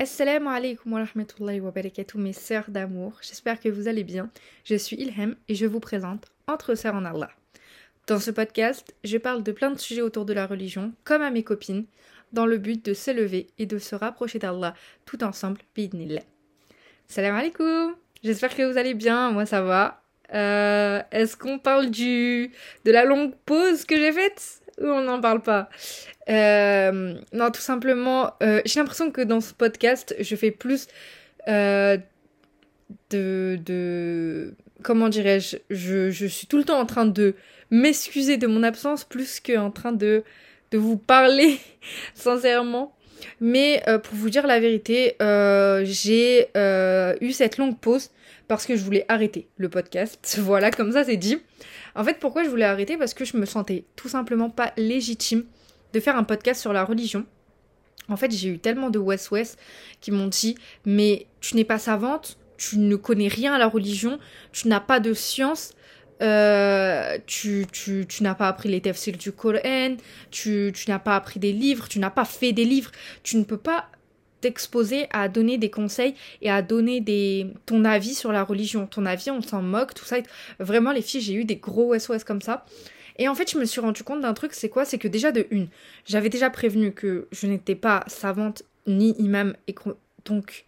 Assalamu alaikum wa rahmatullahi wa barakatuh mes sœurs d'amour, j'espère que vous allez bien. Je suis Ilham et je vous présente Entre sœurs en Allah. Dans ce podcast, je parle de plein de sujets autour de la religion, comme à mes copines, dans le but de s'élever et de se rapprocher d'Allah tout ensemble, bidnillah. Salam alaikum J'espère que vous allez bien, moi ça va. Euh, Est-ce qu'on parle du de la longue pause que j'ai faite? On n'en parle pas euh, Non, tout simplement, euh, j'ai l'impression que dans ce podcast, je fais plus euh, de. Comment dirais-je je, suis tout le temps en train de m'excuser de mon absence plus qu'en train de, vous parler sincèrement. Mais pour vous dire la vérité, j'ai eu cette longue pause parce que je voulais arrêter le podcast. Voilà, comme ça c'est dit. En fait, pourquoi je voulais arrêter? Parce que je me sentais tout simplement pas légitime de faire un podcast sur la religion. En fait, j'ai eu tellement de West West qui m'ont dit Mais tu n'es pas savante, tu ne connais rien à la religion, tu n'as pas de science, euh, tu, tu, tu n'as pas appris les tafsirs du Coran, tu, tu n'as pas appris des livres, tu n'as pas fait des livres, tu ne peux pas t'exposer à donner des conseils et à donner des ton avis sur la religion. Ton avis, on s'en moque, tout ça. Vraiment, les filles, j'ai eu des gros SOS comme ça. Et en fait, je me suis rendu compte d'un truc, c'est quoi? C'est que déjà, de une, j'avais déjà prévenu que je n'étais pas savante ni imam, et donc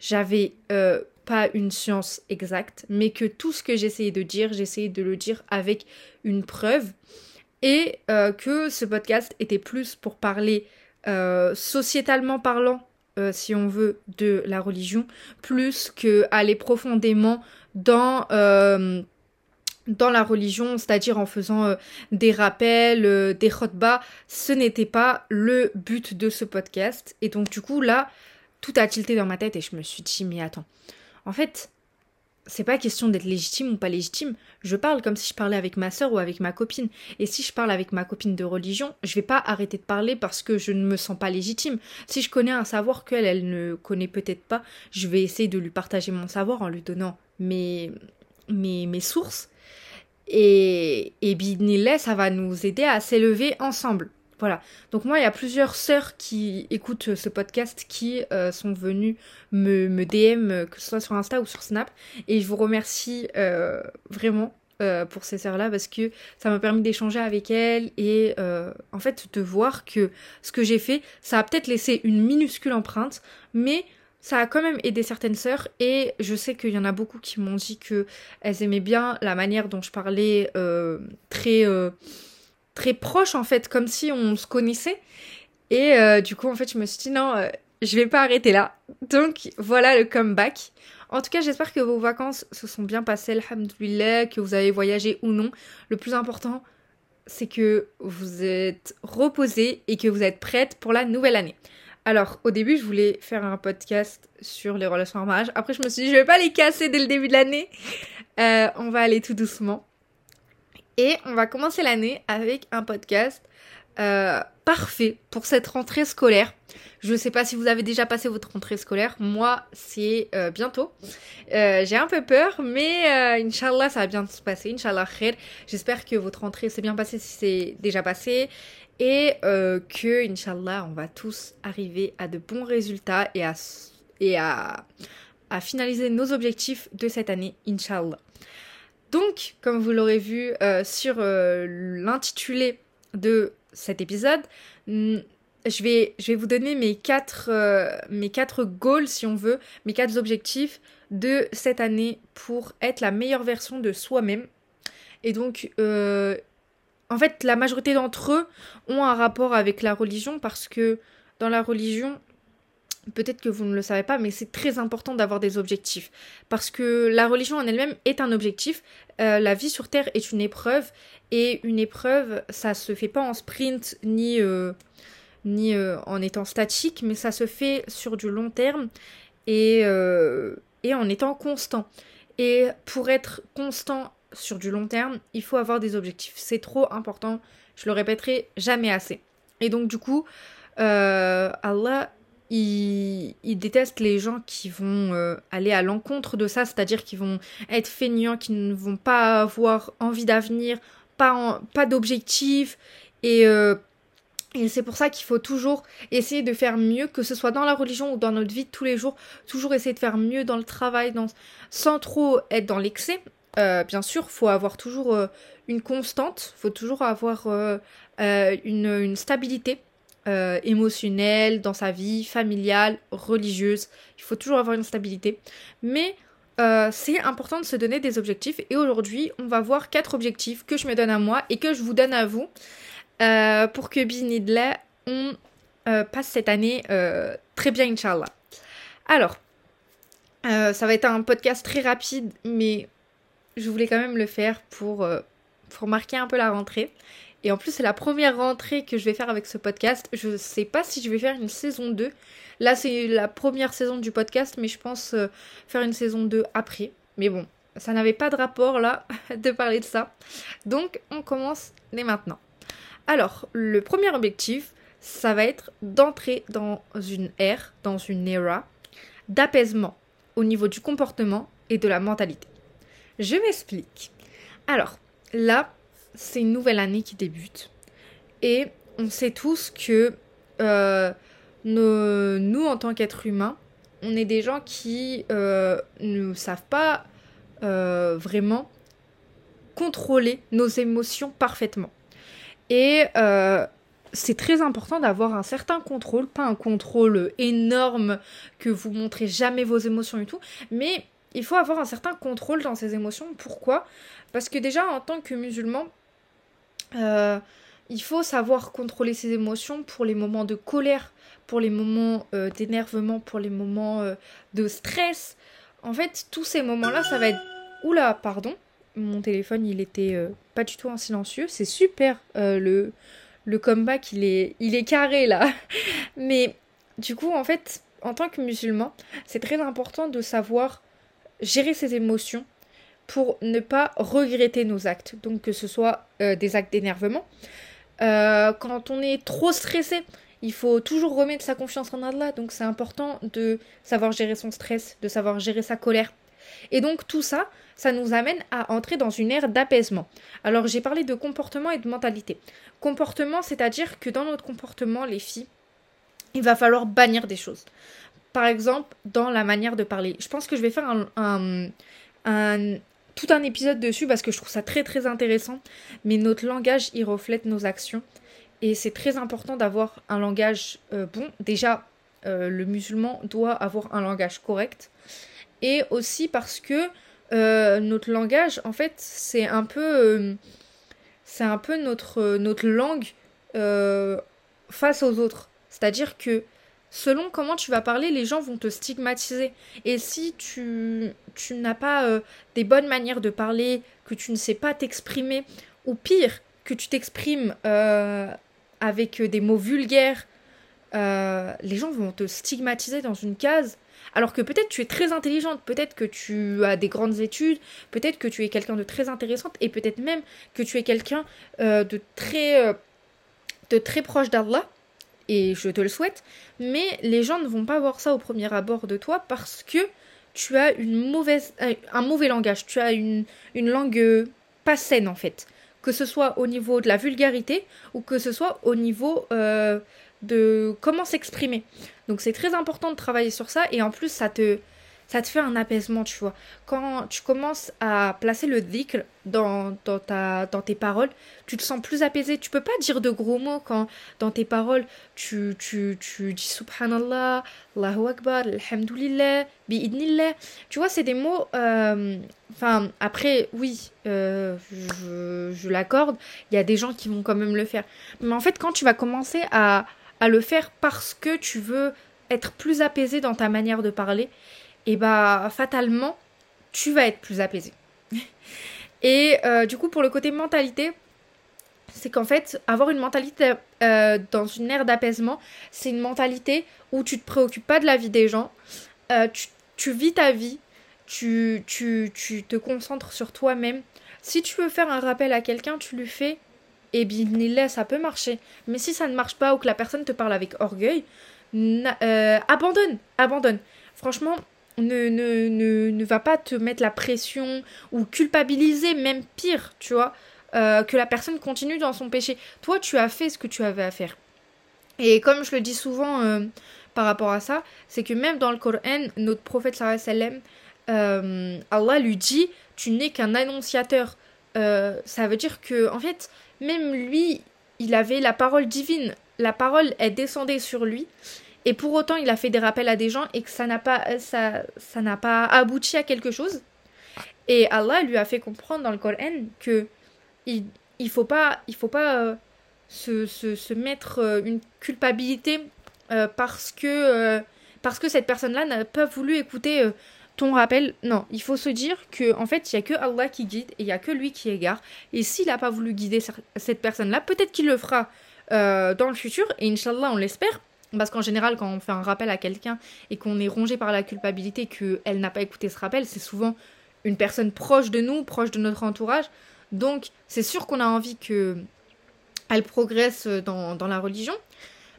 j'avais euh, pas une science exacte, mais que tout ce que j'essayais de dire, j'essayais de le dire avec une preuve, et euh, que ce podcast était plus pour parler euh, sociétalement parlant, euh, si on veut, de la religion, plus que aller profondément dans euh, dans la religion, c'est-à-dire en faisant euh, des rappels, des khotbas, ce n'était pas le but de ce podcast. Et donc du coup là, tout a tilté dans ma tête et je me suis dit mais attends, en fait, c'est pas question d'être légitime ou pas légitime. Je parle comme si je parlais avec ma sœur ou avec ma copine. Et si je parle avec ma copine de religion, je vais pas arrêter de parler parce que je ne me sens pas légitime. Si je connais un savoir qu'elle, elle ne connaît peut-être pas, je vais essayer de lui partager mon savoir en lui donnant mes, mes, sources. Et, et ça va nous aider à s'élever ensemble. Voilà. Donc moi, il y a plusieurs sœurs qui écoutent ce podcast qui euh, sont venues me, DM, euh, que ce soit sur Insta ou sur Snap. Et je vous remercie euh, vraiment euh, pour ces sœurs-là parce que ça m'a permis d'échanger avec elles et euh, en fait de voir que ce que j'ai fait, ça a peut-être laissé une minuscule empreinte, mais ça a quand même aidé certaines sœurs et je sais qu'il y en a beaucoup qui m'ont dit que elles aimaient bien la manière dont je parlais euh, très euh, très proche en fait comme si on se connaissait et euh, du coup en fait je me suis dit non euh, je vais pas arrêter là donc voilà le comeback en tout cas j'espère que vos vacances se sont bien passées alhamdoulilah que vous avez voyagé ou non le plus important c'est que vous êtes reposé et que vous êtes prête pour la nouvelle année alors, au début, je voulais faire un podcast sur les relations en mariage. Après, je me suis dit, je vais pas les casser dès le début de l'année. Euh, on va aller tout doucement. Et on va commencer l'année avec un podcast euh, parfait pour cette rentrée scolaire. Je ne sais pas si vous avez déjà passé votre rentrée scolaire. Moi, c'est euh, bientôt. Euh, j'ai un peu peur, mais Inch'Allah, ça va bien se passer. Inch'Allah. J'espère que votre rentrée s'est bien passée si c'est déjà passé. Et que, Inch'Allah, on va tous arriver à de bons résultats et à, et à, à finaliser nos objectifs de cette année, Inch'Allah. Donc, comme vous l'aurez vu euh, sur euh, l'intitulé de cet épisode, mm, je vais, vous donner mes quatre, euh, mes quatre goals, si on veut, mes quatre objectifs de cette année pour être la meilleure version de soi-même. Et donc, en fait, la majorité d'entre eux ont un rapport avec la religion parce que dans la religion, peut-être que vous ne le savez pas, mais c'est très important d'avoir des objectifs. Parce que la religion en elle-même est un objectif. Euh, la vie sur Terre est une épreuve. Et une épreuve, ça se fait pas en sprint ni, euh, ni euh, en étant statique, mais ça se fait sur du long terme et, et en étant constant. Et pour être constant sur du long terme, il faut avoir des objectifs. C'est trop important. Je le répéterai jamais assez. Et donc, du coup, Allah il, il, déteste les gens qui vont euh, aller à l'encontre de ça, c'est-à-dire qui vont être feignants, qui ne vont pas avoir envie d'avenir, pas, d'objectif et, euh, Et c'est pour ça qu'il faut toujours essayer de faire mieux, que ce soit dans la religion ou dans notre vie de tous les jours, toujours essayer de faire mieux dans le travail, dans... sans trop être dans l'excès. Euh, bien sûr, faut avoir toujours une constante, faut toujours avoir une, stabilité émotionnelle dans sa vie, familiale, religieuse. Il faut toujours avoir une stabilité. Mais c'est important de se donner des objectifs. Et aujourd'hui, on va voir quatre objectifs que je me donne à moi et que je vous donne à vous. Euh, pour que Bismillah, on euh, passe cette année euh, très bien, Inch'Allah. Alors, ça va être un podcast très rapide, mais je voulais quand même le faire pour, pour marquer un peu la rentrée. Et en plus, c'est la première rentrée que je vais faire avec ce podcast. Je sais pas si je vais faire une saison 2. Là, c'est la première saison du podcast, mais je pense faire une saison 2 après. Mais bon, ça n'avait pas de rapport là de parler de ça. Donc, on commence dès maintenant. Alors, le premier objectif, ça va être d'entrer dans une ère, dans une era d'apaisement au niveau du comportement et de la mentalité. Je m'explique. Alors, là, c'est une nouvelle année qui débute. Et on sait tous que euh, nous, en tant qu'êtres humains, on est des gens qui euh, ne savent pas euh, vraiment contrôler nos émotions parfaitement. Et c'est très important d'avoir un certain contrôle, pas un contrôle énorme que vous montrez jamais vos émotions et tout, mais il faut avoir un certain contrôle dans ses émotions. Pourquoi? Parce que déjà en tant que musulman, euh, il faut savoir contrôler ses émotions pour les moments de colère, pour les moments euh, d'énervement, pour les moments de stress. En fait, tous ces moments-là, ça va être... Oula, pardon mon téléphone il était euh, pas du tout en silencieux. C'est super euh, le, le comeback est, il est carré là. Mais du coup en fait en tant que musulman c'est très important de savoir gérer ses émotions pour ne pas regretter nos actes. Donc que ce soit euh, des actes d'énervement. quand on est trop stressé, il faut toujours remettre sa confiance en Allah. Donc c'est important de savoir gérer son stress, de savoir gérer sa colère. Et donc tout ça, ça nous amène à entrer dans une ère d'apaisement. Alors j'ai parlé de comportement et de mentalité. Comportement, c'est-à-dire que dans notre comportement, les filles, il va falloir bannir des choses. Par exemple, dans la manière de parler. Je pense que je vais faire un, tout un épisode dessus parce que je trouve ça très très intéressant. Mais notre langage, il reflète nos actions. Et c'est très important d'avoir un langage euh, bon. Déjà, euh, le musulman doit avoir un langage correct. Et aussi parce que euh, notre langage, en fait, c'est un peu, notre, langue face aux autres. C'est-à-dire que selon comment tu vas parler, les gens vont te stigmatiser. Et si tu, tu n'as pas des bonnes manières de parler, que tu ne sais pas t'exprimer, ou pire, que tu t'exprimes avec des mots vulgaires, les gens vont te stigmatiser dans une case alors que peut-être tu es très intelligente, peut-être que tu as des grandes études, peut-être que tu es quelqu'un de très intéressante et peut-être même que tu es quelqu'un euh, de très euh, de très proche d'Allah et je te le souhaite, mais les gens ne vont pas voir ça au premier abord de toi parce que tu as euh, un mauvais langage, tu as une une langue pas saine en fait, que ce soit au niveau de la vulgarité ou que ce soit au niveau de comment s'exprimer. Donc c'est très important de travailler sur ça et en plus ça te ça te fait un apaisement, tu vois. Quand tu commences à placer le dhikr dans, dans, ta, dans tes paroles, tu te sens plus apaisé. Tu peux pas dire de gros mots quand dans tes paroles, tu, tu, tu dis subhanallah, Allahu Akbar, alhamdulillah, bi'idnillah. Tu vois, c'est des mots... Euh, enfin, après, oui, euh, je, je l'accorde, il y a des gens qui vont quand même le faire. Mais en fait, quand tu vas commencer à à le faire parce que tu veux être plus apaisé dans ta manière de parler, et bah fatalement, tu vas être plus apaisé. et euh, du coup, pour le côté mentalité, c'est qu'en fait, avoir une mentalité euh, dans une ère d'apaisement, c'est une mentalité où tu te préoccupes pas de la vie des gens, euh, tu, vis ta vie, tu, tu, tu te concentres sur toi-même. Si tu veux faire un rappel à quelqu'un, tu le fais et bien ça peut marcher. Mais si ça ne marche pas ou que la personne te parle avec orgueil, abandonne, abandonne. Franchement, ne, ne, ne, ne, va pas te mettre la pression ou culpabiliser, même pire, tu vois, euh, que la personne continue dans son péché. Toi, tu as fait ce que tu avais à faire. Et comme je le dis souvent par rapport à ça, c'est que même dans le Coran, notre prophète sallam, euh, Allah lui dit Tu n'es qu'un annonciateur. Euh, ça veut dire que, en fait, même lui, il avait la parole divine. La parole, est descendait sur lui. Et pour autant, il a fait des rappels à des gens et que ça n'a pas, ça, ça n'a pas abouti à quelque chose. Et Allah lui a fait comprendre dans le Coran que il, il faut pas, il faut pas euh, se, se, se, mettre une culpabilité parce que parce que cette personne-là n'a pas voulu écouter ton rappel, non, il faut se dire que en fait, il y a que Allah qui guide et il y a que lui qui égare. Et s'il n'a pas voulu guider cette personne-là, peut-être qu'il le fera euh, dans le futur. Et Inch'Allah, on l'espère. Parce qu'en général, quand on fait un rappel à quelqu'un et qu'on est rongé par la culpabilité qu'elle n'a pas écouté ce rappel, c'est souvent une personne proche de nous, proche de notre entourage. Donc, c'est sûr qu'on a envie que elle progresse dans, la religion.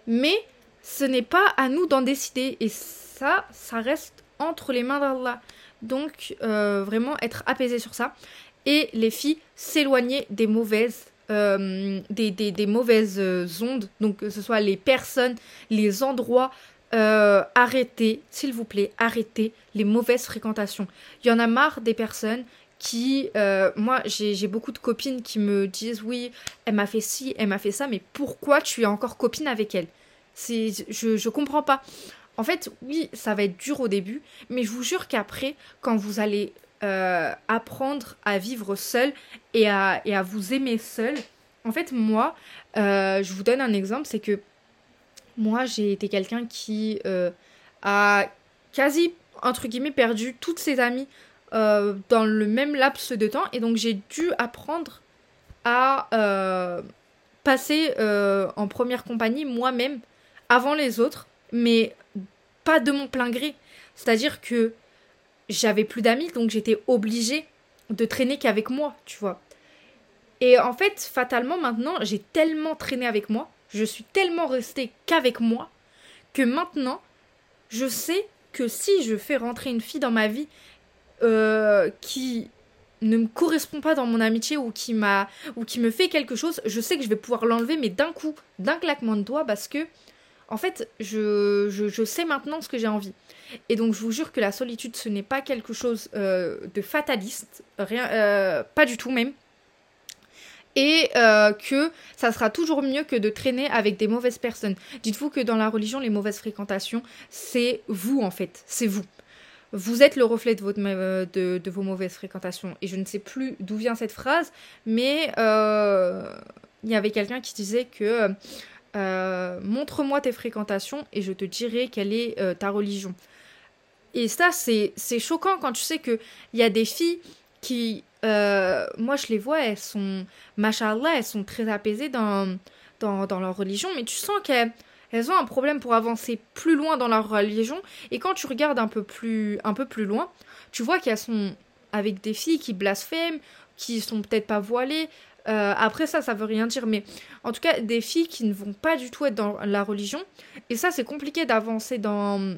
Mais ce n'est pas à nous d'en décider. Et ça, ça reste entre les mains d'Allah. Donc euh, vraiment être apaisé sur ça. Et les filles s'éloigner des mauvaises euh, des, mauvaises euh, ondes, donc que ce soit les personnes, les endroits, arrêtez, s'il vous plaît, arrêtez les mauvaises fréquentations. Il y en a marre des personnes qui, moi j'ai beaucoup de copines qui me disent oui, elle m'a fait ci, elle m'a fait ça, mais pourquoi tu es encore copine avec elle? Je, je comprends pas. En fait, oui, ça va être dur au début, mais je vous jure qu'après, quand vous allez euh, apprendre à vivre seul et à, et à vous aimer seul, en fait, moi, euh, je vous donne un exemple, c'est que moi, j'ai été quelqu'un qui euh, a quasi, entre guillemets, perdu toutes ses amies dans le même laps de temps, et donc j'ai dû apprendre à passer en première compagnie moi-même avant les autres, mais pas de mon plein gré. C'est-à-dire que j'avais plus d'amis, donc j'étais obligée de traîner qu'avec moi, tu vois. Et en fait, fatalement, maintenant, j'ai tellement traîné avec moi, je suis tellement restée qu'avec moi, que maintenant, je sais que si je fais rentrer une fille dans ma vie euh, qui ne me correspond pas dans mon amitié ou qui m'a ou qui me fait quelque chose, je sais que je vais pouvoir l'enlever mais d'un coup, d'un claquement de doigts parce que en fait, je, je, sais maintenant ce que j'ai envie. Et donc, je vous jure que la solitude, ce n'est pas quelque chose euh, de fataliste, rien, euh, pas du tout même. Et euh, que ça sera toujours mieux que de traîner avec des mauvaises personnes. Dites-vous que dans la religion, les mauvaises fréquentations, c'est vous en fait, c'est vous. Vous êtes le reflet de, votre, vos mauvaises fréquentations. Et je ne sais plus d'où vient cette phrase, mais il y avait quelqu'un qui disait que montre-moi tes fréquentations et je te dirai quelle est ta religion. Et ça, c'est choquant quand tu sais qu'il y a des filles qui, euh, moi je les vois, elles sont, machallah, elles sont très apaisées dans, dans, dans leur religion, mais tu sens qu'elles elles ont un problème pour avancer plus loin dans leur religion. Et quand tu regardes un peu plus, un peu plus loin, tu vois qu'elles sont avec des filles qui blasphèment, qui sont peut-être pas voilées, euh, après ça, ça veut rien dire, mais en tout cas, des filles qui ne vont pas du tout être dans la religion. Et ça, c'est compliqué d'avancer dans,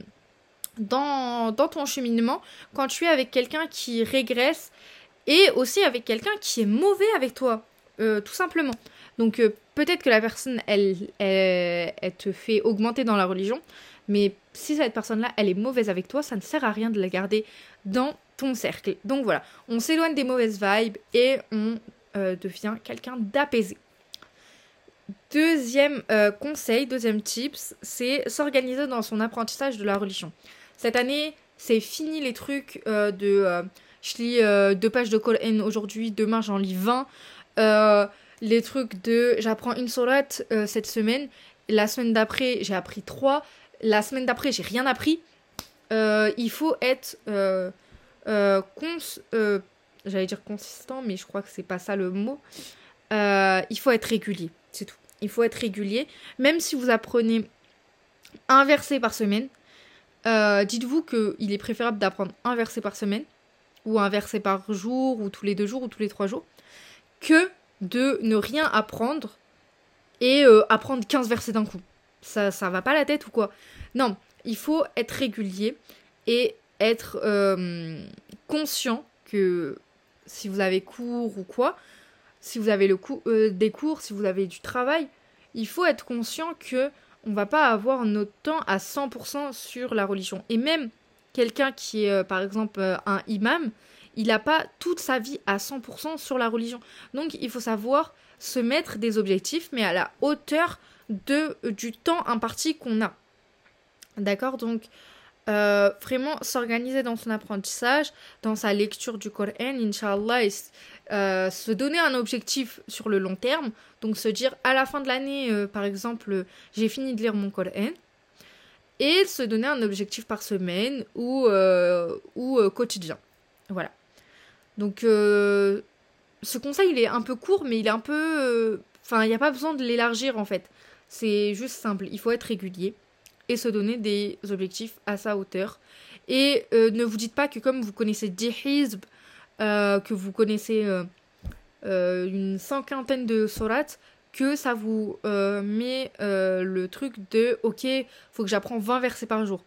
dans, ton cheminement quand tu es avec quelqu'un qui régresse et aussi avec quelqu'un qui est mauvais avec toi, euh, tout simplement. Donc euh, peut-être que la personne, elle, elle, te fait augmenter dans la religion, mais si cette personne-là, elle est mauvaise avec toi, ça ne sert à rien de la garder dans ton cercle. Donc voilà, on s'éloigne des mauvaises vibes et on euh, devient quelqu'un d'apaisé. Deuxième conseil, deuxième tips, c'est s'organiser dans son apprentissage de la religion. Cette année, c'est fini les trucs euh, de je lis deux pages de Coran aujourd'hui, demain j'en lis 20. les trucs de j'apprends une sourate cette semaine, la semaine d'après j'ai appris trois, la semaine d'après j'ai rien appris. il faut être cons, j'allais dire consistant, mais je crois que c'est pas ça le mot. Euh, il faut être régulier, c'est tout. Il faut être régulier. Même si vous apprenez un verset par semaine, euh, dites-vous qu'il est préférable d'apprendre un verset par semaine, ou un verset par jour, ou tous les deux jours, ou tous les trois jours, que de ne rien apprendre et euh, apprendre 15 versets d'un coup. Ça, ça va pas la tête ou quoi? Non, il faut être régulier et être conscient que si vous avez cours ou quoi, si vous avez le euh, des cours, si vous avez du travail, il faut être conscient que on va pas avoir notre temps à 100% sur la religion. Et même quelqu'un qui est, euh, par exemple, euh, un imam, il n'a pas toute sa vie à 100% sur la religion. Donc, il faut savoir se mettre des objectifs, mais à la hauteur de, du temps imparti qu'on a. D'accord? Donc, euh, vraiment s'organiser dans son apprentissage, dans sa lecture du Coran, Inch'Allah, euh, se donner un objectif sur le long terme. Donc se dire à la fin de l'année, euh, par exemple, j'ai fini de lire mon Coran. Et se donner un objectif par semaine ou, ou quotidien. Voilà. Donc ce conseil, il est un peu court, mais il est un peu... Enfin, il n'y a pas besoin de l'élargir en fait. C'est juste simple. Il faut être régulier et se donner des objectifs à sa hauteur. Et euh, ne vous dites pas que comme vous connaissez 10 hizb, euh, que vous connaissez euh, une cinquantaine de sourates, que ça vous met le truc de ok, faut que j'apprends 20 versets par jour.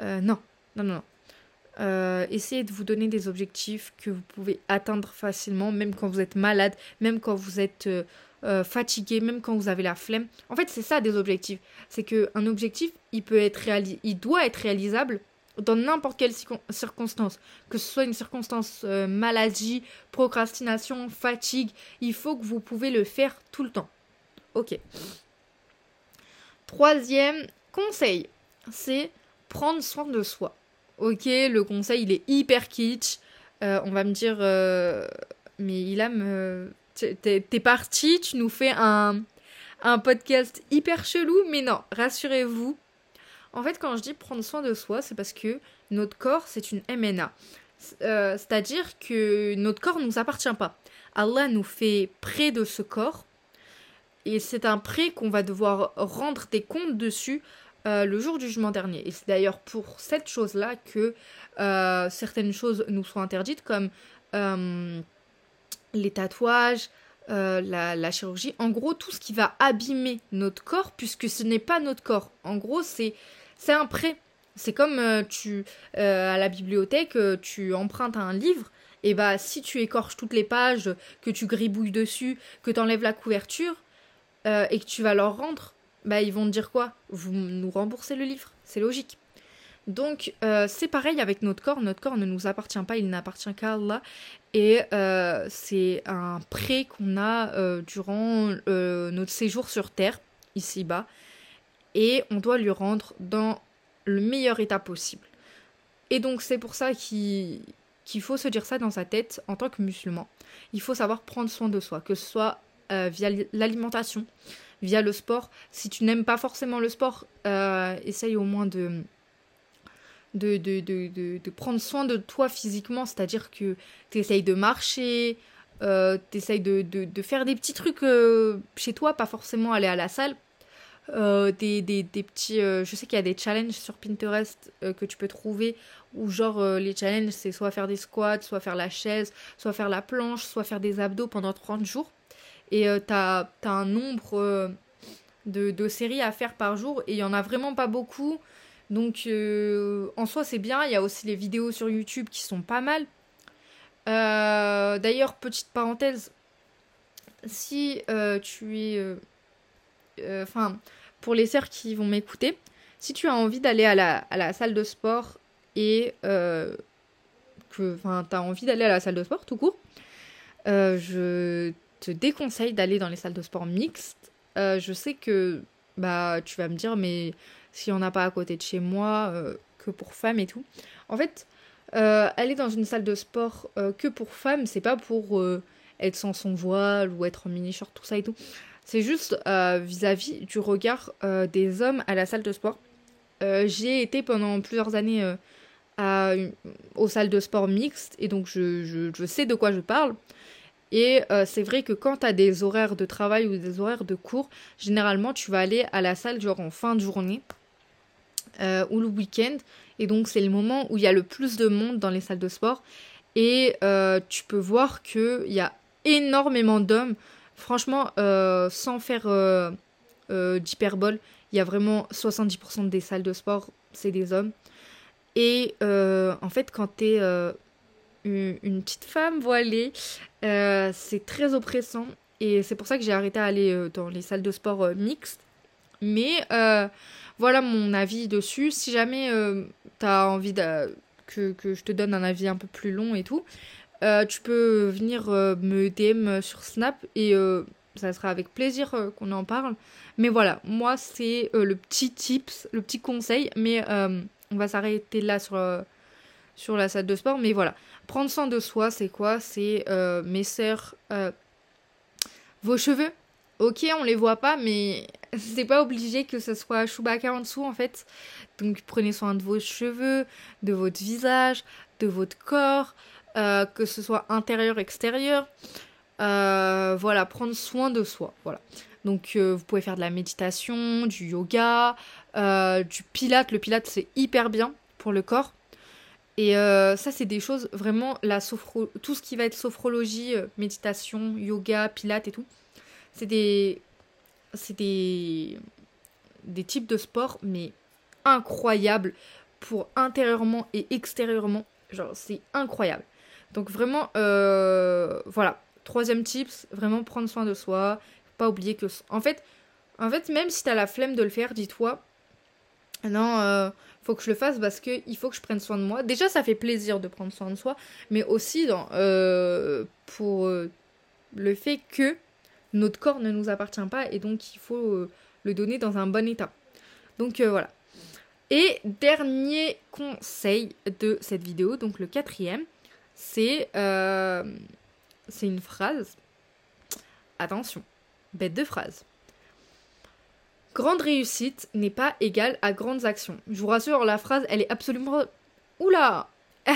non, non, non, non. essayez de vous donner des objectifs que vous pouvez atteindre facilement, même quand vous êtes malade, même quand vous êtes euh, fatigué, même quand vous avez la flemme. En fait, c'est ça des objectifs. C'est qu'un objectif, il peut être il doit être réalisable dans n'importe quelle circonstance. Que ce soit une circonstance euh, maladie, procrastination, fatigue, il faut que vous pouvez le faire tout le temps. Ok. Troisième conseil, c'est prendre soin de soi. Ok, le conseil, il est hyper kitsch. Euh, on va me dire, mais il a me T'es parti, tu nous fais un, un podcast hyper chelou, mais non, rassurez-vous. En fait, quand je dis prendre soin de soi, c'est parce que notre corps, c'est une MNA. Euh, c'est-à-dire que notre corps ne nous appartient pas. Allah nous fait près de ce corps. Et c'est un prêt qu'on va devoir rendre des comptes dessus euh, le jour du jugement dernier. Et c'est d'ailleurs pour cette chose-là que euh, certaines choses nous sont interdites, comme les tatouages, la, chirurgie, en gros tout ce qui va abîmer notre corps, puisque ce n'est pas notre corps. En gros, c'est c'est un prêt. C'est comme euh, tu euh, à la bibliothèque, tu empruntes un livre, et bah si tu écorches toutes les pages, que tu gribouilles dessus, que tu enlèves la couverture, et que tu vas leur rendre, bah ils vont te dire quoi? Vous nous remboursez le livre, c'est logique. Donc euh, c'est pareil avec notre corps, notre corps ne nous appartient pas, il n'appartient qu'à Allah. Et euh, c'est un prêt qu'on a euh, durant notre séjour sur Terre, ici-bas, et on doit lui rendre dans le meilleur état possible. Et donc c'est pour ça qu'il faut se dire ça dans sa tête en tant que musulman. Il faut savoir prendre soin de soi, que ce soit via l'alimentation, via le sport. Si tu n'aimes pas forcément le sport, essaye au moins de prendre soin de toi physiquement, c'est-à-dire que tu essayes de marcher, euh, tu essayes de, faire des petits trucs euh, chez toi, pas forcément aller à la salle. Euh, des, petits. Euh, je sais qu'il y a des challenges sur Pinterest que tu peux trouver où, genre, les challenges, c'est soit faire des squats, soit faire la chaise, soit faire la planche, soit faire des abdos pendant 30 jours. Et tu as, as, un nombre de, de séries à faire par jour et il y en a vraiment pas beaucoup. Donc euh, en soi c'est bien, il y a aussi les vidéos sur YouTube qui sont pas mal. Euh, d'ailleurs, petite parenthèse, si euh, tu es... Enfin, pour les sœurs qui vont m'écouter, si tu as envie d'aller à la, salle de sport et que tu as envie d'aller à la salle de sport tout court, je te déconseille d'aller dans les salles de sport mixtes. je sais que bah tu vas me dire mais s'il n'y en a pas à côté de chez moi, euh, que pour femmes et tout. En fait, euh, aller dans une salle de sport euh, que pour femmes, c'est pas pour être sans son voile ou être en mini-short, tout ça et tout. C'est juste vis-à-vis du regard des hommes à la salle de sport. J'ai été pendant plusieurs années aux salles de sport mixtes et donc je, sais de quoi je parle. Et c'est vrai que quand tu as des horaires de travail ou des horaires de cours, généralement tu vas aller à la salle genre en fin de journée euh, ou le week-end. Et donc c'est le moment où il y a le plus de monde dans les salles de sport. Et euh, tu peux voir qu'il y a énormément d'hommes. Franchement, euh, sans faire d'hyperbole, il y a vraiment 70% des salles de sport, c'est des hommes. Et en fait, quand tu es une, petite femme voilée, c'est très oppressant. Et c'est pour ça que j'ai arrêté d'aller dans les salles de sport mixtes. Mais voilà mon avis dessus. Si jamais tu as envie que, je te donne un avis un peu plus long et tout, tu peux venir me DM sur Snap et ça sera avec plaisir qu'on en parle. Mais voilà, moi c'est le petit tips, le petit conseil, mais on va s'arrêter là sur, sur la salle de sport. Mais voilà, prendre soin de soi, c'est quoi? C'est mes sœurs, vos cheveux. Ok, on les voit pas, mais c'est pas obligé que ce soit Chewbacca en dessous en fait. Donc prenez soin de vos cheveux, de votre visage, de votre corps, euh, que ce soit intérieur, extérieur. Euh, voilà, prendre soin de soi. Voilà. Donc euh, vous pouvez faire de la méditation, du yoga, du pilate. Le pilate c'est hyper bien pour le corps. Et ça c'est des choses vraiment la sophro tout ce qui va être sophrologie, méditation, yoga, pilate et tout. C'est des c'est des, des types de sports, mais incroyables pour intérieurement et extérieurement. Genre, c'est incroyable. Donc vraiment, euh, voilà. Troisième tips, vraiment prendre soin de soi. Pas oublier que... En fait, en fait même si t'as la flemme de le faire, dis-toi, non, euh, faut que je le fasse parce que il faut que je prenne soin de moi. Déjà, ça fait plaisir de prendre soin de soi, mais aussi euh, pour le fait que notre corps ne nous appartient pas et donc il faut le donner dans un bon état. Donc voilà. Et dernier conseil de cette vidéo, donc le quatrième, c'est euh, c'est une phrase. Attention, bête de phrase. Grande réussite n'est pas égale à grandes actions. Je vous rassure, la phrase, elle est absolument... Oula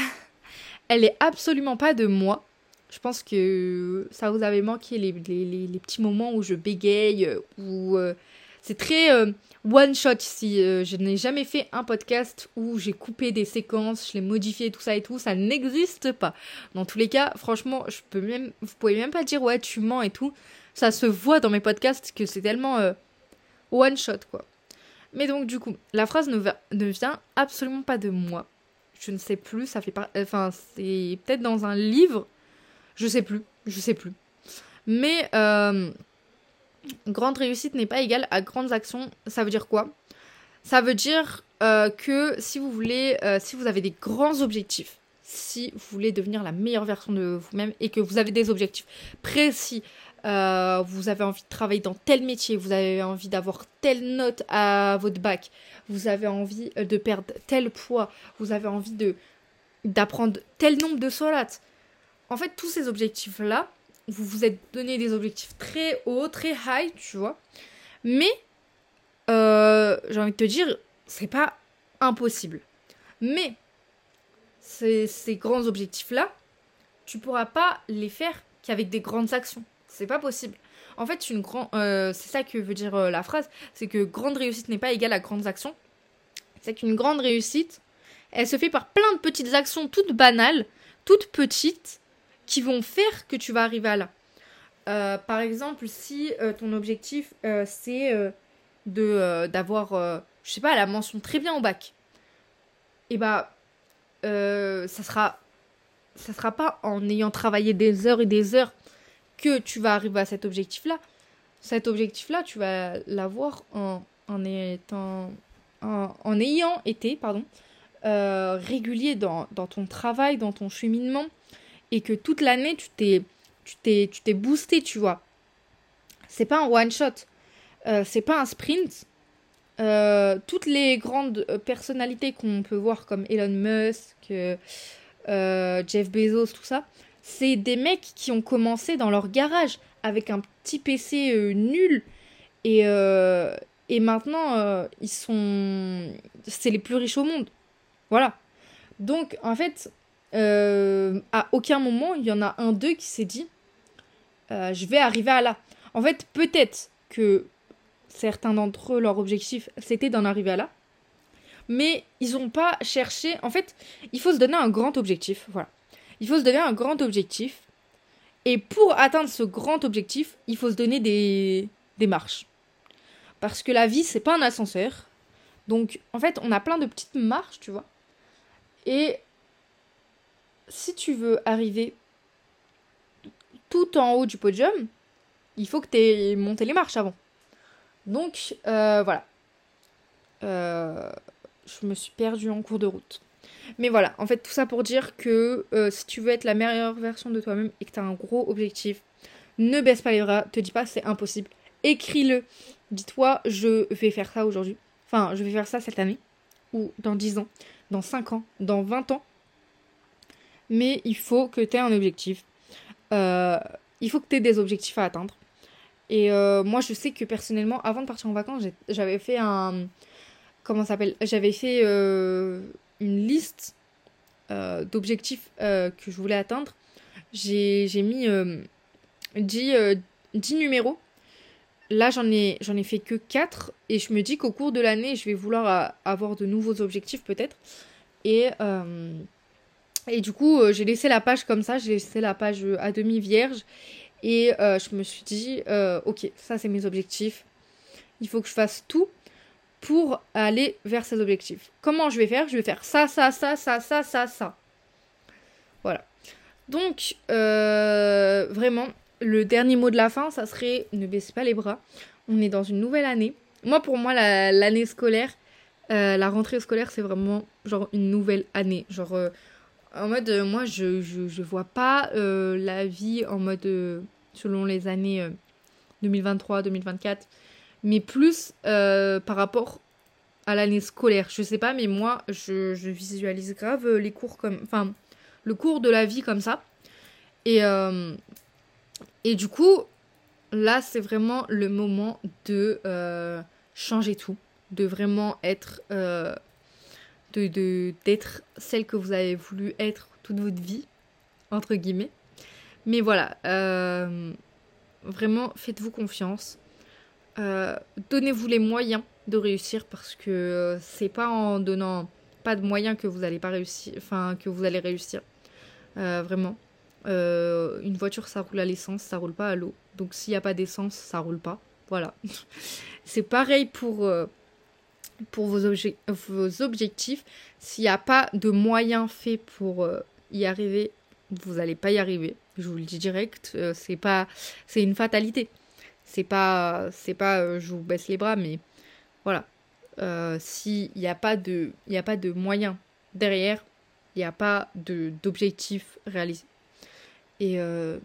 Elle est absolument pas de moi. Je pense que ça vous avait manqué les, les, petits moments où je bégaye, euh, où euh, c'est très euh, one shot ici. je n'ai jamais fait un podcast où j'ai coupé des séquences, je l'ai modifié, tout ça et tout. Ça n'existe pas. Dans tous les cas, franchement, je peux même, vous pouvez même pas dire ouais tu mens et tout. Ça se voit dans mes podcasts que c'est tellement one shot quoi. Mais donc du coup, la phrase ne, vient absolument pas de moi. Je ne sais plus, ça fait pas. Enfin, c'est peut-être dans un livre je sais plus, je sais plus. Mais euh, grande réussite n'est pas égale à grandes actions. Ça veut dire quoi? Ça veut dire euh, que si vous voulez, euh, si vous avez des grands objectifs, si vous voulez devenir la meilleure version de vous-même et que vous avez des objectifs précis, vous avez envie de travailler dans tel métier, vous avez envie d'avoir telle note à votre bac, vous avez envie de perdre tel poids, vous avez envie de d'apprendre tel nombre de solates, en fait, tous ces objectifs-là, vous vous êtes donné des objectifs très hauts, très high, tu vois. Mais, euh, j'ai envie de te dire, c'est pas impossible. Mais, ces, grands objectifs-là, tu pourras pas les faire qu'avec des grandes actions. C'est pas possible. En fait, euh, c'est ça que veut dire euh, la phrase, c'est que grande réussite n'est pas égale à grandes actions. C'est qu'une grande réussite, elle se fait par plein de petites actions toutes banales, toutes petites, qui vont faire que tu vas arriver à là. Euh, par exemple, si euh, ton objectif euh, c'est de d'avoir, je sais pas, la mention très bien au bac, et eh bah ça sera ça sera pas en ayant travaillé des heures et des heures que tu vas arriver à cet objectif-là. Cet objectif-là, tu vas l'avoir en, en étant en, en, ayant été pardon régulier dans, dans ton travail, dans ton cheminement et que toute l'année tu t'es tu t'es tu t'es boosté, tu vois. C'est pas un one shot. Euh, c'est pas un sprint. Euh, toutes les grandes euh, personnalités qu'on peut voir comme Elon Musk, Jeff Bezos, tout ça, c'est des mecs qui ont commencé dans leur garage avec un petit PC nul et, et maintenant ils sont c'est les plus riches au monde. Voilà. Donc en fait, euh, à aucun moment il y en a un d'eux qui s'est dit euh, je vais arriver à là. En fait, peut-être que certains d'entre eux, leur objectif, c'était d'en arriver à là. Mais ils n'ont pas cherché. En fait, il faut se donner un grand objectif. Voilà. Il faut se donner un grand objectif. Et pour atteindre ce grand objectif, il faut se donner des, des marches. Parce que la vie, c'est pas un ascenseur. Donc, en fait, on a plein de petites marches, tu vois. Et si tu veux arriver tout en haut du podium, il faut que tu aies monté les marches avant. Donc voilà. je me suis perdue en cours de route. Mais voilà, en fait, tout ça pour dire que si tu veux être la meilleure version de toi-même et que tu un gros objectif, ne baisse pas les bras, te dis pas c'est impossible. Écris-le. Dis-toi, je vais faire ça aujourd'hui. Enfin, je vais faire ça cette année. Ou dans 10 ans, dans 5 ans, dans 20 ans. Mais il faut que tu aies un objectif. Euh, il faut que tu aies des objectifs à atteindre. Et euh, moi, je sais que personnellement, avant de partir en vacances, j'avais fait un. Comment s'appelle? J'avais fait euh, une liste d'objectifs que je voulais atteindre. J'ai mis 10, 10 numéros là j'en ai ai fait que 4 et je me dis qu'au cours de l'année je vais vouloir avoir de nouveaux objectifs peut-être et et du coup euh, j'ai laissé la page comme ça j'ai laissé la page à demi vierge et je me suis dit ok ça c'est mes objectifs il faut que je fasse tout pour aller vers ces objectifs comment je vais faire? Je vais faire ça ça ça ça ça ça ça voilà donc vraiment le dernier mot de la fin, ça serait ne baissez pas les bras. On est dans une nouvelle année. Moi, pour moi, l'année scolaire, euh, la rentrée scolaire, c'est vraiment genre une nouvelle année. Genre, euh, en mode, euh, moi, je, je, vois pas la vie en mode selon les années 2023, 2024, mais plus par rapport à l'année scolaire. Je sais pas, mais moi, je, je, visualise grave les cours comme. Enfin, le cours de la vie comme ça. Et et du coup, là, c'est vraiment le moment de euh, changer tout, de vraiment être, euh, de d'être celle que vous avez voulu être toute votre vie, entre guillemets. Mais voilà, euh, vraiment, faites-vous confiance. Donnez-vous les moyens de réussir parce que c'est pas en donnant pas de moyens que vous allez pas réussir, enfin que vous allez réussir. vraiment. Euh, une voiture, ça roule à l'essence, ça roule pas à l'eau. Donc s'il n'y a pas d'essence, ça roule pas. Voilà. C'est pareil pour, euh, pour vos, objectifs. S'il n'y a pas de moyens faits pour euh, y arriver, vous n'allez pas y arriver. Je vous le dis direct, c'est pas, c'est une fatalité. C'est pas, c'est pas, je vous baisse les bras, mais voilà. S'il n'y a pas de, il a pas de moyens derrière, il n'y a pas de d'objectifs réalisés. Et, euh,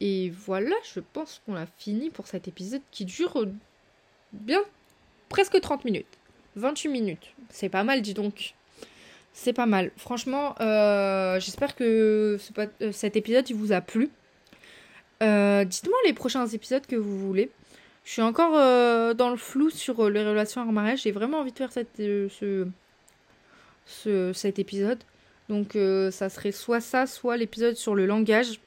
et voilà, je pense qu'on a fini pour cet épisode qui dure bien presque 30 minutes. 28 minutes. C'est pas mal, dis donc. C'est pas mal. Franchement, euh, j'espère que euh, cet épisode il vous a plu. Dites-moi les prochains épisodes que vous voulez. Je suis encore dans le flou sur les relations mariage. J'ai vraiment envie de faire cet épisode. Donc euh, ça serait soit ça, soit l'épisode sur le langage.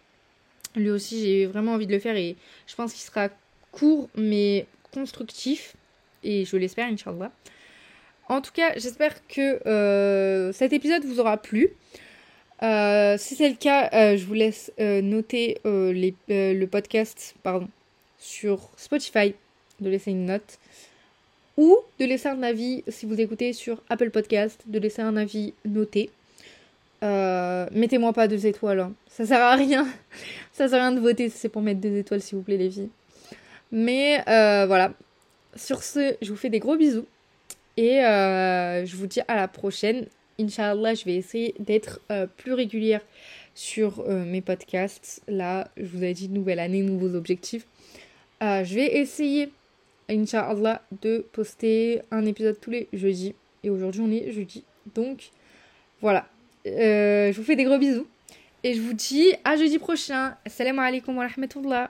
Lui aussi j'ai vraiment envie de le faire et je pense qu'il sera court mais constructif. Et je l'espère, Inch'Allah. En tout cas, j'espère que euh, cet épisode vous aura plu. Euh, si c'est le cas, je vous laisse noter le podcast pardon, sur Spotify, de laisser une note. Ou de laisser un avis, si vous écoutez sur Apple Podcast, de laisser un avis noté. Euh, mettez-moi pas deux étoiles, hein. ça sert à rien. ça sert à rien de voter c'est pour mettre deux étoiles, s'il vous plaît, les filles. Mais euh, voilà. Sur ce, je vous fais des gros bisous. Et euh, je vous dis à la prochaine. Inch'Allah, je vais essayer d'être plus régulière sur mes podcasts. Là, je vous ai dit nouvelle année, nouveaux objectifs. je vais essayer, Inch'Allah, de poster un épisode tous les jeudis. Et aujourd'hui, on est jeudi. Donc, voilà. Euh, je vous fais des gros bisous. Et je vous dis à jeudi prochain. Assalamu alaikum wa rahmatullah.